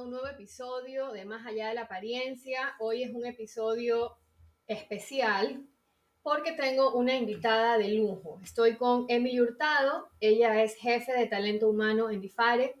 Un nuevo episodio de Más allá de la apariencia. Hoy es un episodio especial porque tengo una invitada de lujo. Estoy con Emily Hurtado, ella es jefe de talento humano en Difare,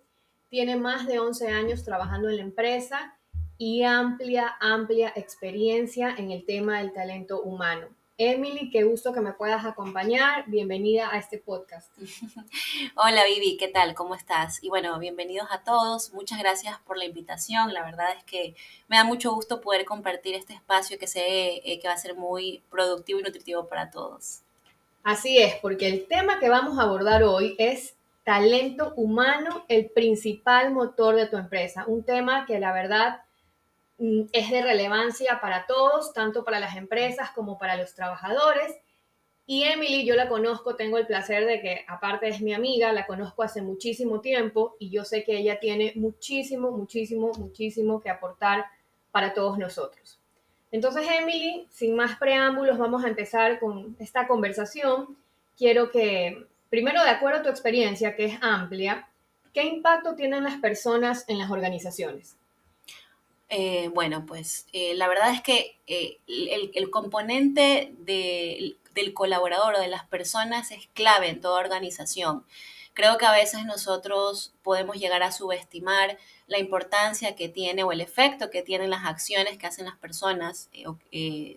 tiene más de 11 años trabajando en la empresa y amplia, amplia experiencia en el tema del talento humano. Emily, qué gusto que me puedas acompañar. Bienvenida a este podcast. Hola Vivi, ¿qué tal? ¿Cómo estás? Y bueno, bienvenidos a todos. Muchas gracias por la invitación. La verdad es que me da mucho gusto poder compartir este espacio que sé eh, que va a ser muy productivo y nutritivo para todos. Así es, porque el tema que vamos a abordar hoy es talento humano, el principal motor de tu empresa. Un tema que la verdad es de relevancia para todos, tanto para las empresas como para los trabajadores. Y Emily, yo la conozco, tengo el placer de que, aparte es mi amiga, la conozco hace muchísimo tiempo y yo sé que ella tiene muchísimo, muchísimo, muchísimo que aportar para todos nosotros. Entonces, Emily, sin más preámbulos, vamos a empezar con esta conversación. Quiero que, primero, de acuerdo a tu experiencia, que es amplia, ¿qué impacto tienen las personas en las organizaciones? Eh, bueno, pues eh, la verdad es que eh, el, componente del colaborador o de las personas es clave en toda organización. Creo que a veces nosotros podemos llegar a subestimar la importancia que tiene o el efecto que tienen las acciones que hacen las personas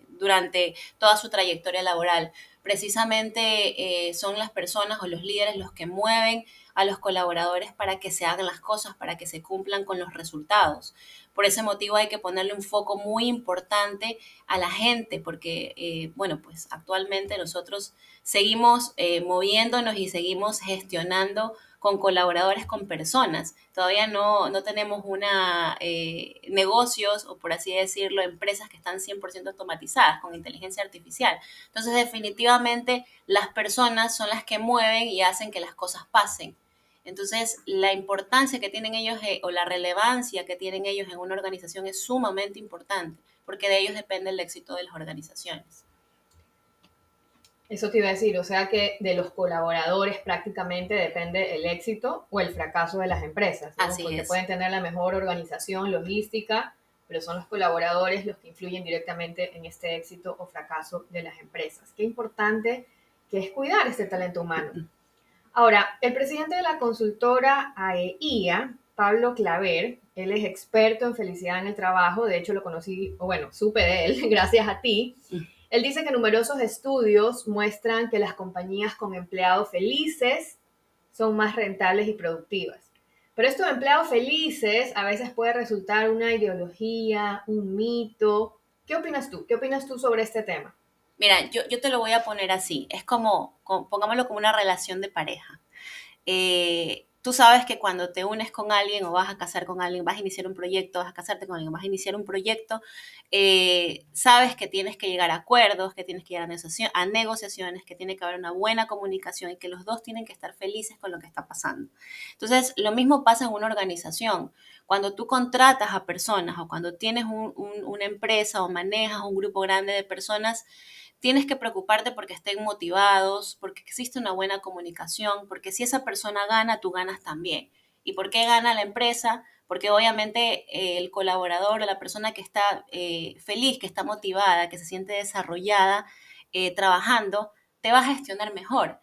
durante toda su trayectoria laboral. Precisamente son las personas o los líderes los que mueven a los colaboradores para que se hagan las cosas, para que se cumplan con los resultados. Por ese motivo hay que ponerle un foco muy importante a la gente, porque, eh, bueno, pues actualmente nosotros seguimos eh, moviéndonos y seguimos gestionando con colaboradores, con personas. Todavía no, no tenemos una eh, negocios o por así decirlo, empresas que están 100% automatizadas con inteligencia artificial. Entonces, definitivamente las personas son las que mueven y hacen que las cosas pasen. Entonces, la importancia que tienen ellos eh, o la relevancia que tienen ellos en una organización es sumamente importante, porque de ellos depende el éxito de las organizaciones. Eso te iba a decir, o sea que de los colaboradores prácticamente depende el éxito o el fracaso de las empresas, Así porque es. pueden tener la mejor organización logística, pero son los colaboradores los que influyen directamente en este éxito o fracaso de las empresas. Qué importante que es cuidar este talento humano. Ahora, el presidente de la consultora AEIA, Pablo Claver, él es experto en felicidad en el trabajo, de hecho lo conocí, o bueno, supe de él gracias a ti. Él dice que numerosos estudios muestran que las compañías con empleados felices son más rentables y productivas. Pero estos empleados felices a veces puede resultar una ideología, un mito. ¿Qué opinas tú? ¿Qué opinas tú sobre este tema? Mira, yo, yo te lo voy a poner así. Es como, pongámoslo como una relación de pareja. Eh, tú sabes que cuando te unes con alguien o vas a casar con alguien, vas a iniciar un proyecto, vas a casarte con alguien, vas a iniciar un proyecto, eh, sabes que tienes que llegar a acuerdos, que tienes que llegar a, negociaciones, que tiene que haber una buena comunicación y que los dos tienen que estar felices con lo que está pasando. Entonces, lo mismo pasa en una organización. Cuando tú contratas a personas o cuando tienes una empresa o manejas un grupo grande de personas, tienes que preocuparte porque estén motivados, porque existe una buena comunicación, porque si esa persona gana, tú ganas también. ¿Y por qué gana la empresa? Porque obviamente eh, el colaborador o la persona que está eh, feliz, que está motivada, que se siente desarrollada eh, trabajando, te va a gestionar mejor.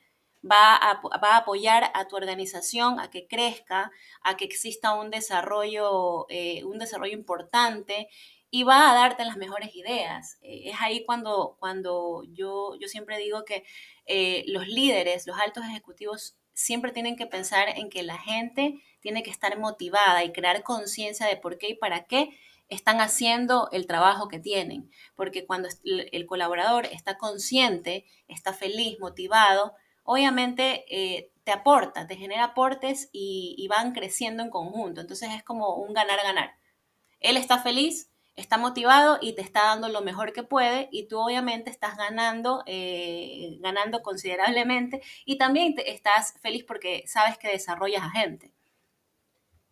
Va a, va a, apoyar a tu organización a que crezca, a que exista un desarrollo, un desarrollo importante y va a darte las mejores ideas. Eh, es ahí cuando, cuando yo, yo siempre digo que eh, los líderes, los altos ejecutivos, siempre tienen que pensar en que la gente tiene que estar motivada y crear conciencia de por qué y para qué están haciendo el trabajo que tienen. Porque cuando el colaborador está consciente, está feliz, motivado, obviamente eh, te aporta, te genera aportes y, y van creciendo en conjunto. Entonces es como un ganar-ganar. Él está feliz, está motivado y te está dando lo mejor que puede y tú obviamente estás ganando, eh, ganando considerablemente y también te, estás feliz porque sabes que desarrollas a gente.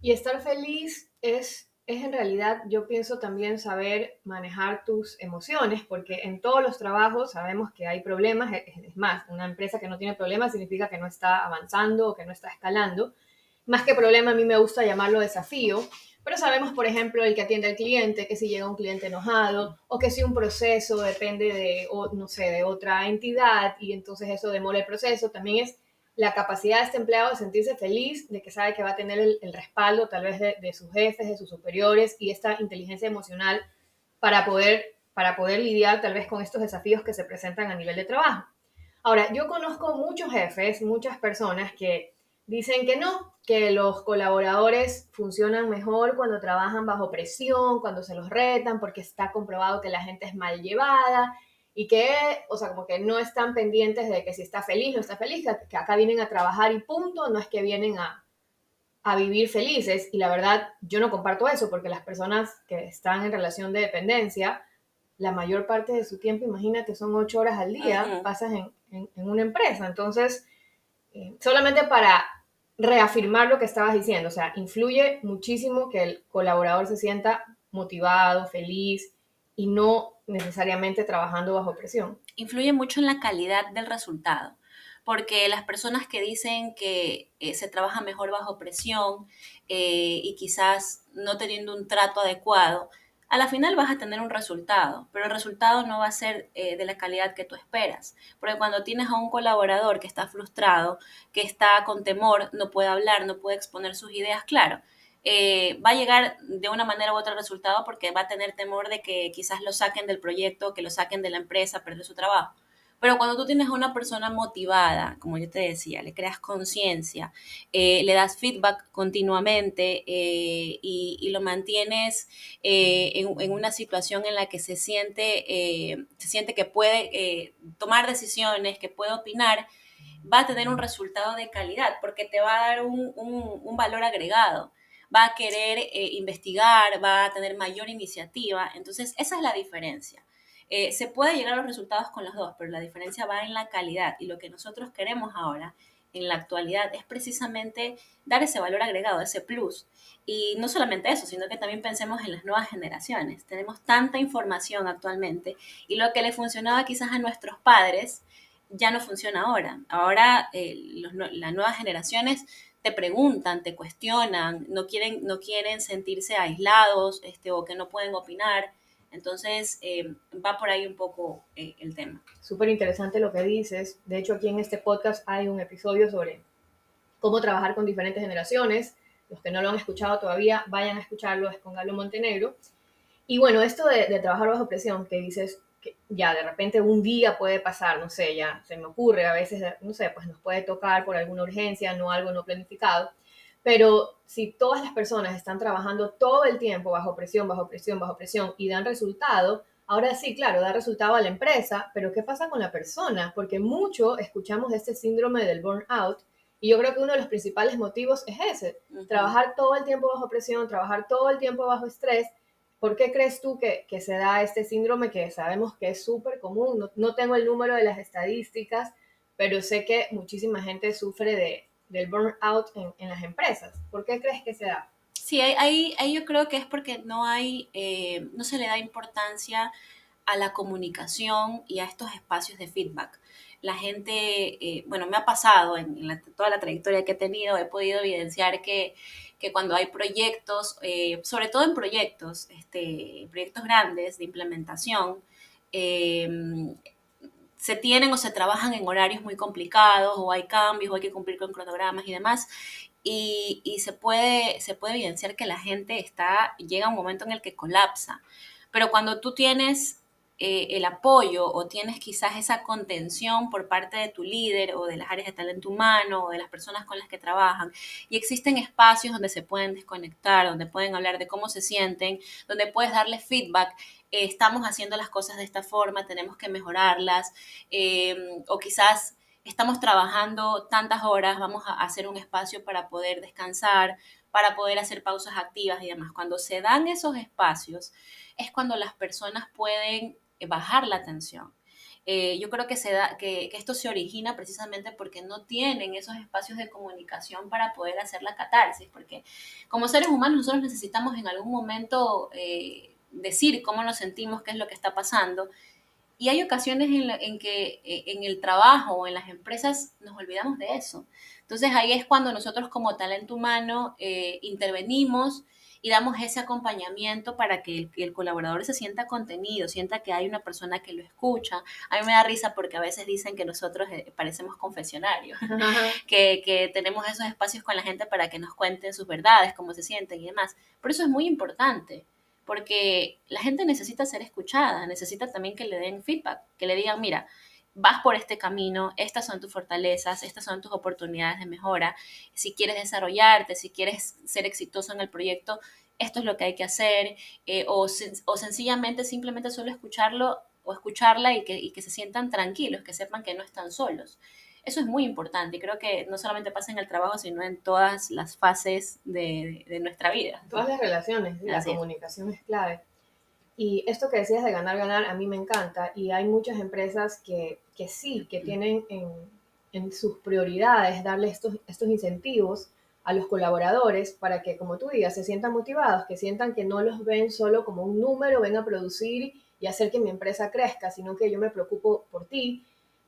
Y estar feliz es, es en realidad, yo pienso también saber manejar tus emociones, porque en todos los trabajos sabemos que hay problemas, es más, una empresa que no tiene problemas significa que no está avanzando o que no está escalando. Más que problema, a mí me gusta llamarlo desafío, pero sabemos, por ejemplo, el que atiende al cliente, que si llega un cliente enojado o que si un proceso depende de, no sé, de otra entidad y entonces eso demora el proceso, también es la capacidad de este empleado de sentirse feliz, de que sabe que va a tener el, respaldo tal vez de, sus jefes, de sus superiores y esta inteligencia emocional para poder, para poder lidiar tal vez con estos desafíos que se presentan a nivel de trabajo. Ahora, yo conozco muchos jefes, muchas personas que Dicen que no, que los colaboradores funcionan mejor cuando trabajan bajo presión, cuando se los retan, porque está comprobado que la gente es mal llevada y que, o sea, como que no están pendientes de que si está feliz, no está feliz, que acá vienen a trabajar y punto, no es que vienen a, a vivir felices. Y la verdad, yo no comparto eso, porque las personas que están en relación de dependencia, la mayor parte de su tiempo, imagínate, son ocho horas al día, pasas en, en, una empresa. Entonces, eh, solamente para reafirmar lo que estabas diciendo, o sea, influye muchísimo que el colaborador se sienta motivado, feliz y no necesariamente trabajando bajo presión. Influye mucho en la calidad del resultado, porque las personas que dicen que eh, se trabaja mejor bajo presión eh, y quizás no teniendo un trato adecuado, a la final vas a tener un resultado, pero el resultado no va a ser eh, de la calidad que tú esperas. Porque cuando tienes a un colaborador que está frustrado, que está con temor, no puede hablar, no puede exponer sus ideas, claro, eh, va a llegar de una manera u otra al resultado porque va a tener temor de que quizás lo saquen del proyecto, que lo saquen de la empresa, perder su trabajo. Pero cuando tú tienes a una persona motivada, como yo te decía, le creas conciencia, eh, le das feedback continuamente eh, y, lo mantienes eh, en, una situación en la que se siente, se siente que puede tomar decisiones, que puede opinar, va a tener un resultado de calidad porque te va a dar un valor agregado va a querer investigar, va a tener mayor iniciativa. Entonces, esa es la diferencia. Eh, se puede llegar a los resultados con los dos, pero la diferencia va en la calidad y lo que nosotros queremos ahora en la actualidad es precisamente dar ese valor agregado, ese plus. Y no solamente eso, sino que también pensemos en las nuevas generaciones. Tenemos tanta información actualmente y lo que le funcionaba quizás a nuestros padres ya no funciona ahora. Ahora eh, las nuevas generaciones te preguntan, te cuestionan, no quieren, no quieren sentirse aislados este, o que no pueden opinar. Entonces, eh, va por ahí un poco eh, el tema. Súper interesante lo que dices. De hecho, aquí en este podcast hay un episodio sobre cómo trabajar con diferentes generaciones. Los que no lo han escuchado todavía, vayan a escucharlo, es con Galo Montenegro. Y bueno, esto de, de trabajar bajo presión, que dices que ya de repente un día puede pasar, no sé, ya se me ocurre, a veces, no sé, pues nos puede tocar por alguna urgencia, no algo no planificado pero si todas las personas están trabajando todo el tiempo bajo presión, bajo presión, bajo presión y dan resultado, ahora sí, claro, da resultado a la empresa, pero ¿qué pasa con la persona? Porque mucho escuchamos de este síndrome del burnout y yo creo que uno de los principales motivos es ese, trabajar todo el tiempo bajo presión, trabajar todo el tiempo bajo estrés. ¿Por qué crees tú que, se da este síndrome que sabemos que es súper común? No, no tengo el número de las estadísticas, pero sé que muchísima gente sufre de, del burnout en, las empresas. ¿Por qué crees que se da? Sí, ahí, ahí yo creo que es porque no hay, eh, no se le da importancia a la comunicación y a estos espacios de feedback. La gente, eh, bueno, me ha pasado en, toda la trayectoria que he tenido, he podido evidenciar que, que cuando hay proyectos, eh, sobre todo en proyectos, este, proyectos grandes de implementación, se tienen o se trabajan en horarios muy complicados o hay cambios o hay que cumplir con cronogramas y demás. Y, se, puede, se puede evidenciar que la gente está, llega un momento en el que colapsa. Pero cuando tú tienes eh, el apoyo o tienes quizás esa contención por parte de tu líder o de las áreas de talento humano o de las personas con las que trabajan y existen espacios donde se pueden desconectar, donde pueden hablar de cómo se sienten, donde puedes darle feedback, estamos haciendo las cosas de esta forma, tenemos que mejorarlas, em, o quizás estamos trabajando tantas horas, vamos a hacer un espacio para poder descansar, para poder hacer pausas activas y demás. Cuando se dan esos espacios es cuando las personas pueden bajar la tensión. Eh, yo creo que, se da, que, esto se origina precisamente porque no tienen esos espacios de comunicación para poder hacer la catarsis, porque como seres humanos nosotros necesitamos en algún momento eh, decir cómo nos sentimos, qué es lo que está pasando, y hay ocasiones en, que eh, en el trabajo o en las empresas nos olvidamos de eso. Entonces ahí es cuando nosotros como talento humano intervenimos y damos ese acompañamiento para que el, colaborador se sienta contenido, sienta que hay una persona que lo escucha. A mí me da risa porque a veces dicen que nosotros eh, parecemos confesionarios, que, que tenemos esos espacios con la gente para que nos cuenten sus verdades, cómo se sienten y demás. Pero eso es muy importante porque la gente necesita ser escuchada, necesita también que le den feedback, que le digan, mira, vas por este camino, estas son tus fortalezas, estas son tus oportunidades de mejora. Si quieres desarrollarte, si quieres ser exitoso en el proyecto, esto es lo que hay que hacer, eh, o, sencillamente simplemente solo escucharlo o escucharla y que se sientan tranquilos, que sepan que no están solos. Eso es muy importante y creo que no solamente pasa en el trabajo, sino en todas las fases de, de, nuestra vida. Todas las relaciones, la comunicación es clave. Y esto que decías de ganar, ganar, a mí me encanta y hay muchas empresas que, que sí, que tienen en, en, sus prioridades darle estos, estos incentivos a los colaboradores para que, como tú digas, se sientan motivados, que sientan que no los ven solo como un número, ven a producir y hacer que mi empresa crezca, sino que yo me preocupo por ti.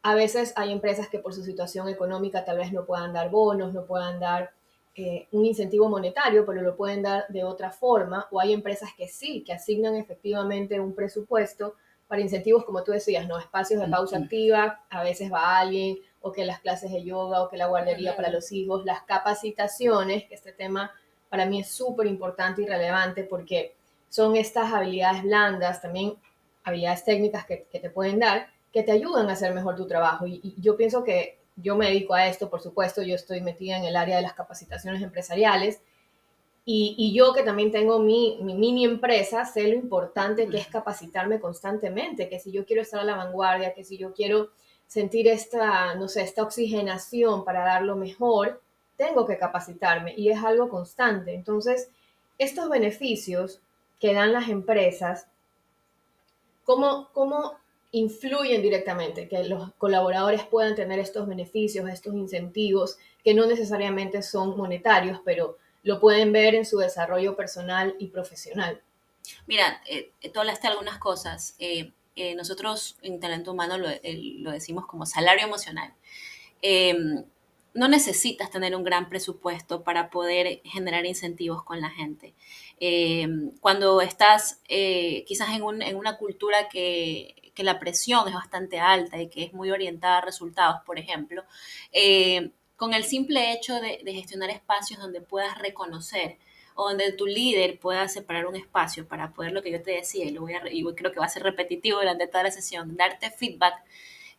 A veces hay empresas que por su situación económica tal vez no puedan dar bonos, no puedan dar eh, un incentivo monetario, pero lo pueden dar de otra forma, o hay empresas que sí, que asignan efectivamente un presupuesto para incentivos, como tú decías, ¿no? Espacios de pausa activa, a veces va alguien, o que las clases de yoga, o que la guardería para los hijos, las capacitaciones, que este tema para mí es súper importante y relevante porque son estas habilidades blandas, también habilidades técnicas que, te pueden dar, que te ayudan a hacer mejor tu trabajo. y yo pienso que yo me dedico a esto, por supuesto, yo estoy metida en el área de las capacitaciones empresariales y, yo que también tengo mi, mini empresa, sé lo importante que es capacitarme constantemente, que si yo quiero estar a la vanguardia, que si yo quiero sentir esta, no sé, esta oxigenación para dar lo mejor, tengo que capacitarme y es algo constante. Entonces, estos beneficios que dan las empresas, ¿cómo, cómo influyen directamente, que los colaboradores puedan tener estos beneficios, estos incentivos, que no necesariamente son monetarios, pero lo pueden ver en su desarrollo personal y profesional. Mira, eh, tú hablaste algunas cosas. Eh, eh, nosotros en talento humano lo, lo, decimos como salario emocional. Em, no necesitas tener un gran presupuesto para poder generar incentivos con la gente. Em, cuando estás quizás en, en, una cultura que que la presión es bastante alta y que es muy orientada a resultados, por ejemplo, eh, con el simple hecho de, gestionar espacios donde puedas reconocer o donde tu líder pueda separar un espacio para poder, lo que yo te decía, y, lo voy a, y creo que va a ser repetitivo durante toda la sesión, darte feedback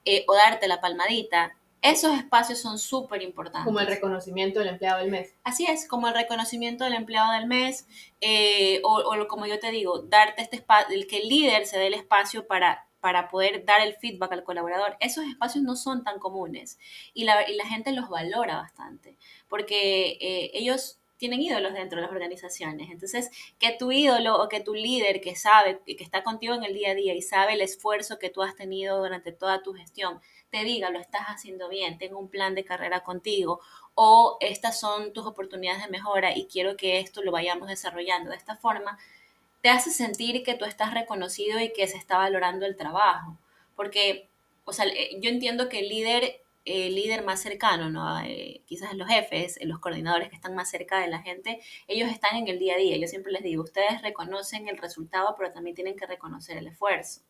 eh, o darte la palmadita, esos espacios son súper importantes. Como el reconocimiento del empleado del mes. Así es, como el reconocimiento del empleado del mes, eh, o, o, como yo te digo, darte este espacio, el que el líder se dé el espacio para para poder dar el feedback al colaborador, esos espacios no son tan comunes y la, gente los valora bastante porque eh, ellos tienen ídolos dentro de las organizaciones. Entonces, que tu ídolo o que tu líder que sabe, que está contigo en el día a día y sabe el esfuerzo que tú has tenido durante toda tu gestión, te diga, lo estás haciendo bien, tengo un plan de carrera contigo o estas son tus oportunidades de mejora y quiero que esto lo vayamos desarrollando de esta forma, te hace sentir que tú estás reconocido y que se está valorando el trabajo. Porque, o sea, eh, yo entiendo que el líder, el líder más cercano, ¿no? Eh, quizás los jefes, los coordinadores que están más cerca de la gente, ellos están en el día a día. Yo siempre les digo, ustedes reconocen el resultado, pero también tienen que reconocer el esfuerzo.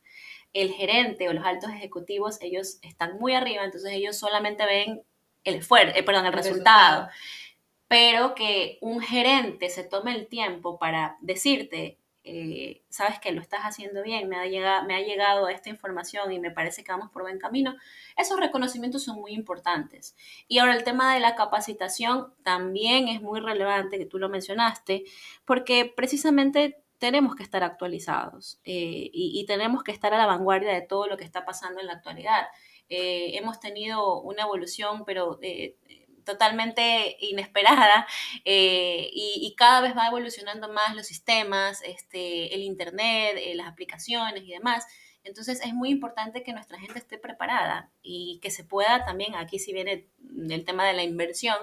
El gerente o los altos ejecutivos, ellos están muy arriba, entonces ellos solamente ven el esfuerzo, eh, perdón, el, resultado. Pero que un gerente se tome el tiempo para decirte, eh, sabes que lo estás haciendo bien, me ha, llegado, me ha llegado esta información y me parece que vamos por buen camino, esos reconocimientos son muy importantes. Y ahora el tema de la capacitación también es muy relevante, que tú lo mencionaste, porque precisamente tenemos que estar actualizados eh, y, tenemos que estar a la vanguardia de todo lo que está pasando en la actualidad. eh, hemos tenido una evolución, pero eh, totalmente inesperada eh, y, cada vez va evolucionando más los sistemas, este, el Internet, las aplicaciones y demás. Entonces es muy importante que nuestra gente esté preparada y que se pueda también, aquí si viene el tema de la inversión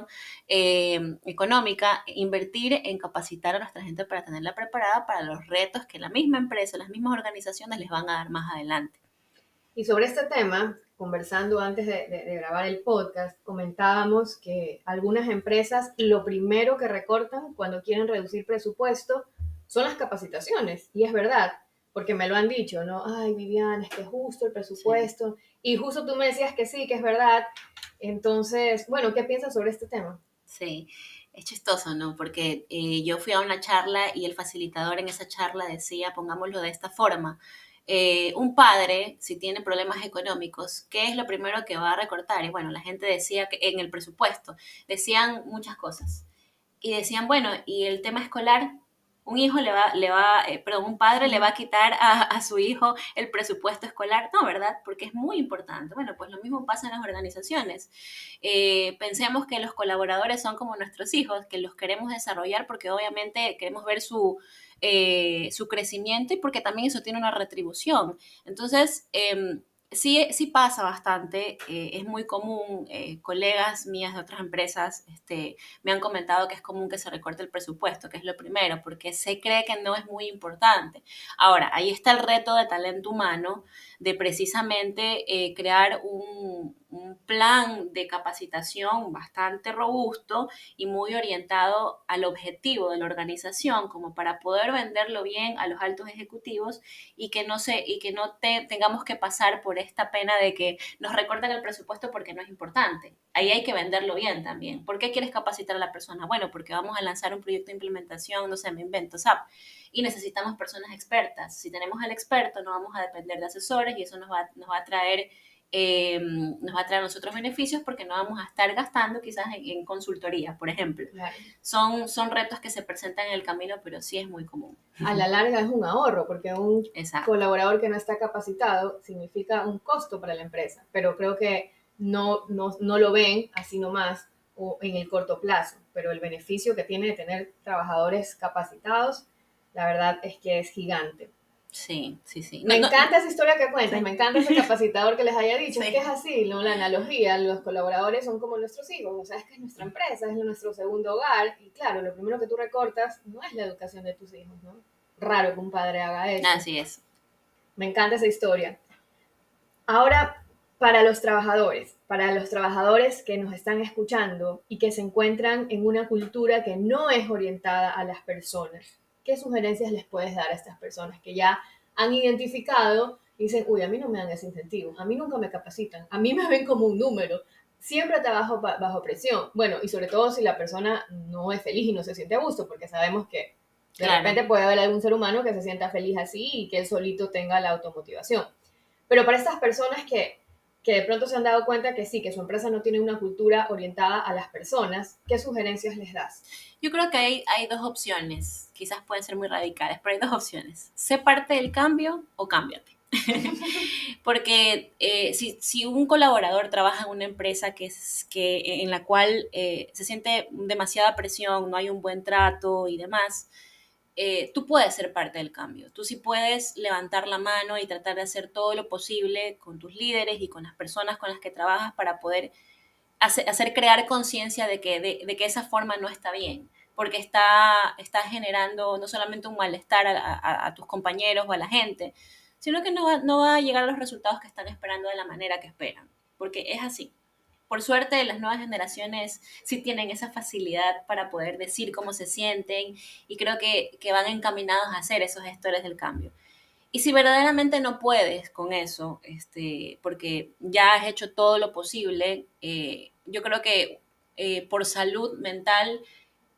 económica, invertir en capacitar a nuestra gente para tenerla preparada para los retos que la misma empresa, las mismas organizaciones les van a dar más adelante. Y sobre este tema, conversando antes de, grabar el podcast, comentábamos que algunas empresas lo primero que recortan cuando quieren reducir presupuesto son las capacitaciones. Y es verdad, porque me lo han dicho, ¿no? Ay, Vivian, es que justo el presupuesto. Y justo tú me decías que sí, que es verdad. Entonces, bueno, ¿qué piensas sobre este tema? Sí, es chistoso, ¿no? Porque eh, yo fui a una charla y el facilitador en esa charla decía, pongámoslo de esta forma, eh, un padre, si tiene problemas económicos, ¿qué es lo primero que va a recortar? Y bueno, la gente decía que en el presupuesto, decían muchas cosas. Y decían, bueno, ¿y el tema escolar? un hijo le va, le va, eh, perdón, un padre le va a quitar a, su hijo el presupuesto escolar. No, ¿verdad? Porque es muy importante. Bueno, pues lo mismo pasa en las organizaciones. Eh, pensemos que los colaboradores son como nuestros hijos, que los queremos desarrollar porque obviamente queremos ver su, eh, su crecimiento y porque también eso tiene una retribución. Entonces, em, sí, sí pasa bastante, eh, es muy común, eh, colegas mías de otras empresas este, me han comentado que es común que se recorte el presupuesto, que es lo primero, porque se cree que no es muy importante. Ahora, ahí está el reto de talento humano de precisamente crear un, un plan de capacitación bastante robusto y muy orientado al objetivo de la organización, como para poder venderlo bien a los altos ejecutivos y que no se, y que no tengamos que pasar por esta pena de que nos recorten el presupuesto porque no es importante. Ahí hay que venderlo bien también. ¿Por qué quieres capacitar a la persona? Bueno, porque vamos a lanzar un proyecto de implementación, no sé, me invento SAP, y necesitamos personas expertas. Si tenemos al experto, no vamos a depender de asesores y eso nos va, nos va a traer eh, nos va a traer a nosotros beneficios porque no vamos a estar gastando quizás en, consultoría, por ejemplo. Son, son retos que se presentan en el camino, pero sí es muy común. A la larga es un ahorro, porque un colaborador que no está capacitado significa un costo para la empresa, pero creo que no, no, no lo ven así nomás o en el corto plazo, pero el beneficio que tiene de tener trabajadores capacitados, la verdad es que es gigante. Sí, sí, sí. me encanta esa historia que cuentas, me encanta ese capacitador que les haya dicho, es que es así, ¿no? La analogía, los colaboradores son como nuestros hijos, o sea, es que es nuestra empresa, es nuestro segundo hogar, y claro, lo primero que tú recortas no es la educación de tus hijos, ¿no? Raro que un padre haga eso. Así es. Me encanta esa historia. Ahora, para los trabajadores, para los trabajadores que nos están escuchando y que se encuentran en una cultura que no es orientada a las personas, ¿qué sugerencias les puedes dar a estas personas que ya han identificado y dicen, uy, a mí no me dan ese incentivo, a mí nunca me capacitan, a mí me ven como un número, siempre trabajo bajo presión. Bueno, y sobre todo si la persona no es feliz y no se siente a gusto, porque sabemos que de repente puede haber algún ser humano que se sienta feliz así y que él solito tenga la automotivación. Pero para estas personas que que de pronto se han dado cuenta que sí, que su empresa no tiene una cultura orientada a las personas, ¿qué sugerencias les das? Yo creo que hay, hay dos opciones, quizás pueden ser muy radicales, pero hay dos opciones. Sé parte del cambio o cámbiate. Porque eh, si, si, un colaborador trabaja en una empresa que es, que, en la cual eh, se siente demasiada presión, no hay un buen trato y demás, eh, tú puedes ser parte del cambio. Tú sí puedes levantar la mano y tratar de hacer todo lo posible con tus líderes y con las personas con las que trabajas para poder hacer, crear conciencia de que, de, que esa forma no está bien, porque está, está generando no solamente un malestar a, tus compañeros o a la gente, sino que no no va a llegar a los resultados que están esperando de la manera que esperan, porque es así por suerte las nuevas generaciones sí tienen esa facilidad para poder decir cómo se sienten y creo que, van encaminados a hacer esos gestores del cambio. Y si verdaderamente no puedes con eso, este, porque ya has hecho todo lo posible, eh, yo creo que eh, por salud mental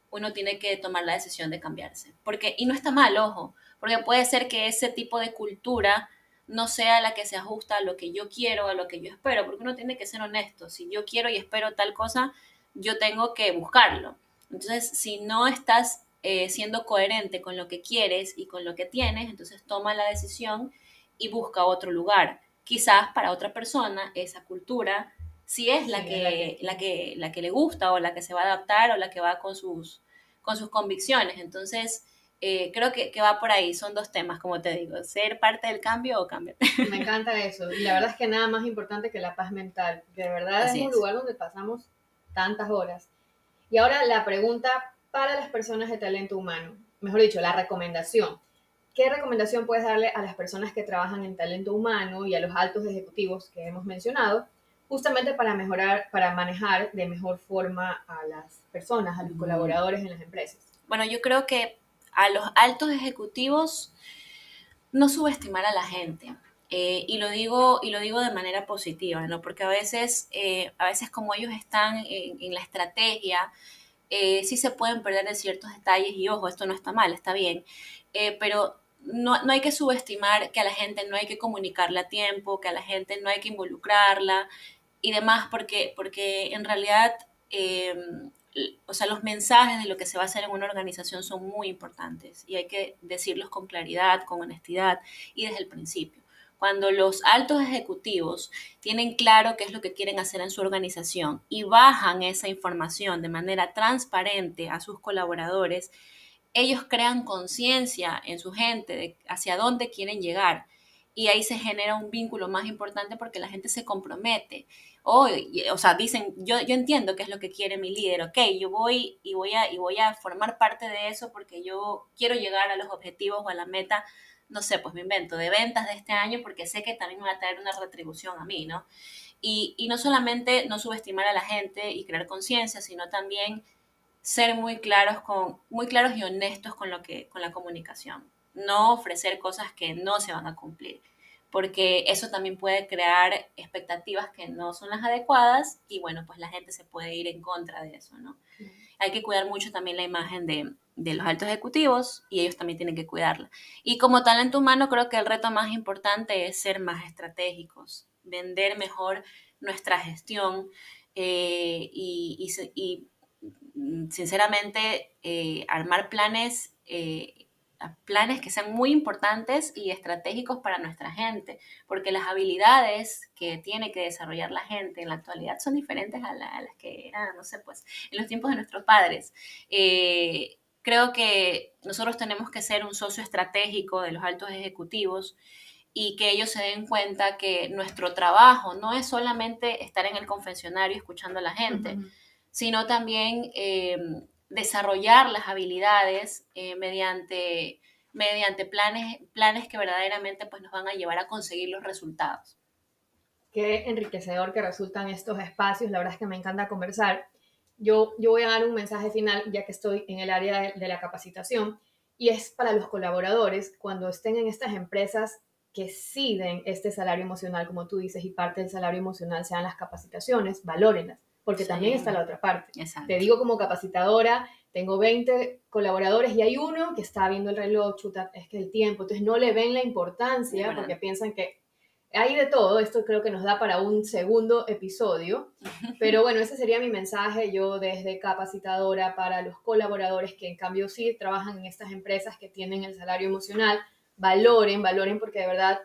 uno tiene que tomar la decisión de cambiarse. Porque, y no está mal, ojo, porque puede ser que ese tipo de cultura no sea la que se ajusta a lo que yo quiero, a lo que yo espero, porque uno tiene que ser honesto. Si yo quiero y espero tal cosa, yo tengo que buscarlo. Entonces, si no estás eh, siendo coherente con lo que quieres y con lo que tienes, entonces toma la decisión y busca otro lugar quizás para otra persona esa cultura sí es la, que, la, que, la que le gusta o la que se va a adaptar o la que va con sus, con sus convicciones. Entonces, eh, creo que, que, va por ahí, son dos temas, como te digo, ser parte del cambio o cambiar. Me encanta eso, y la verdad es que nada más importante que la paz mental, que de verdad es un lugar donde pasamos tantas horas. Y ahora la pregunta para las personas de talento humano, mejor dicho, la recomendación. ¿Qué recomendación puedes darle a las personas que trabajan en talento humano y a los altos ejecutivos que hemos mencionado, justamente para mejorar, para manejar de mejor forma a las personas, a los colaboradores en las empresas? Bueno, yo creo que a los altos ejecutivos no subestimar a la gente. Eh, y, lo digo, y lo digo de manera positiva, ¿no? Porque a veces, eh, a veces como ellos están en, la estrategia, eh, sí se pueden perder de ciertos detalles y ojo, esto no está mal, está bien, pero no, no, hay que subestimar que a la gente no hay que comunicarle a tiempo, que a la gente no hay que involucrarla y demás, porque, porque en realidad o sea, los mensajes de lo que se va a hacer en una organización son muy importantes y hay que decirlos con claridad, con honestidad y desde el principio. Cuando los altos ejecutivos tienen claro qué es lo que quieren hacer en su organización y bajan esa información de manera transparente a sus colaboradores, ellos crean conciencia en su gente de hacia dónde quieren llegar y ahí se genera un vínculo más importante porque la gente se compromete o sea, dicen, yo, yo entiendo qué es lo que quiere mi líder, ok, yo voy y voy, a, y voy a formar parte de eso porque yo quiero llegar a los objetivos o a la meta, no sé, pues me invento, de ventas de este año porque sé que también me va a traer una retribución a mí, ¿no? Y, y no solamente no subestimar a la gente y crear conciencia, sino también ser muy claros, con, muy claros y honestos con, lo que, con la comunicación. No ofrecer cosas que no se van a cumplir porque eso también puede crear expectativas que no son las adecuadas y bueno, pues la gente se puede ir en contra de eso, ¿no? Hay que cuidar mucho también la imagen de, de los altos ejecutivos y ellos también tienen que cuidarla. Y como talento humano creo que el reto más importante es ser más estratégicos, vender mejor nuestra gestión eh, y, y, mm, sinceramente eh, armar planes eh, planes que sean muy importantes y estratégicos para nuestra gente, porque las habilidades que tiene que desarrollar la gente en la actualidad son diferentes a, las que eran, no sé, pues en los tiempos de nuestros padres. Eh, creo que nosotros tenemos que ser un socio estratégico de los altos ejecutivos y que ellos se den cuenta que nuestro trabajo no es solamente estar en el confesionario escuchando a la gente, sino también... Eh, desarrollar las habilidades eh, mediante, mediante planes, planes que verdaderamente pues, nos van a llevar a conseguir los resultados. Qué enriquecedor que resultan estos espacios, la verdad es que me encanta conversar. Yo, yo voy a dar un mensaje final ya que estoy en el área de, la capacitación y es para los colaboradores cuando estén en estas empresas que siden este salario emocional, como tú dices, y parte del salario emocional sean las capacitaciones, valórenlas porque también está la otra parte. Te digo como capacitadora, tengo 20 colaboradores y hay uno que está viendo el reloj, chuta, es que el tiempo, entonces no le ven la importancia porque piensan que hay de todo, esto creo que nos da para un segundo episodio, pero bueno, ese sería mi mensaje yo desde capacitadora para los colaboradores que en cambio sí trabajan en estas empresas que tienen el salario emocional, valoren, valoren porque de verdad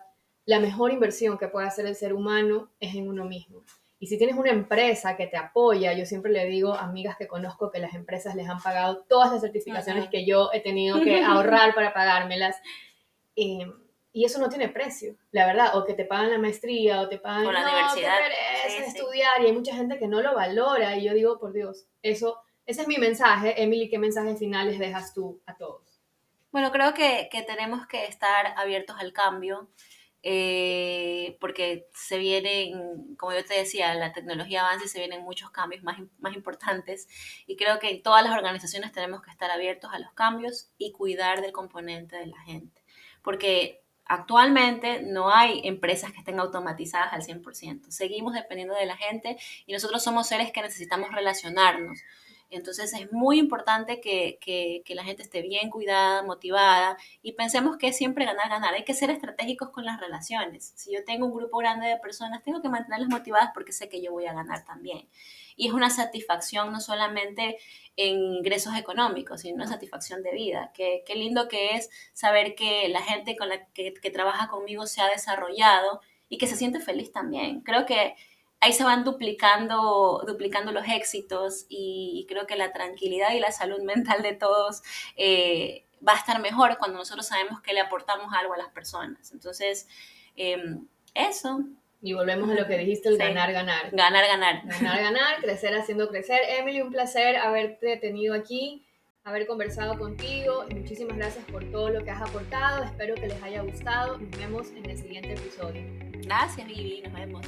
la mejor inversión que puede hacer el ser humano es en uno mismo. Y si tienes una empresa que te apoya, yo siempre le digo a amigas que conozco que las empresas les han pagado todas las certificaciones que yo he tenido que ahorrar para pagármelas. Eh, y eso no tiene precio, la verdad. O que te pagan la maestría o te pagan la universidad. estudiar. Y hay mucha gente que no lo valora. Y yo digo, por Dios, eso, ese es mi mensaje. Emily, ¿qué mensaje final les dejas tú a todos? Bueno, creo que, que tenemos que estar abiertos al cambio. Eh, porque se vienen, como yo te decía, la tecnología avanza y se vienen muchos cambios más, más importantes y creo que todas las organizaciones tenemos que estar abiertos a los cambios y cuidar del componente de la gente, porque actualmente no hay empresas que estén automatizadas al 100%, seguimos dependiendo de la gente y nosotros somos seres que necesitamos relacionarnos. Entonces es muy importante que, que, la gente esté bien cuidada, motivada y pensemos que siempre ganar, ganar. Hay que ser estratégicos con las relaciones. Si yo tengo un grupo grande de personas, tengo que mantenerlas motivadas porque sé que yo voy a ganar también. Y es una satisfacción no solamente en ingresos económicos, sino una satisfacción de vida. Qué, qué lindo que es saber que la gente con la que, que trabaja conmigo se ha desarrollado y que se siente feliz también. Creo que ahí se van duplicando, duplicando los éxitos y, creo que la tranquilidad y la salud mental de todos eh, va a estar mejor cuando nosotros sabemos que le aportamos algo a las personas. Entonces, em, eso. Y volvemos a lo que dijiste, el ganar, ganar. Ganar, ganar. Ganar, ganar, crecer haciendo crecer. Emily, un placer haberte tenido aquí, haber conversado contigo. Muchísimas gracias por todo lo que has aportado. Espero que les haya gustado. Nos vemos en el siguiente episodio. Gracias, Vivi. Nos vemos.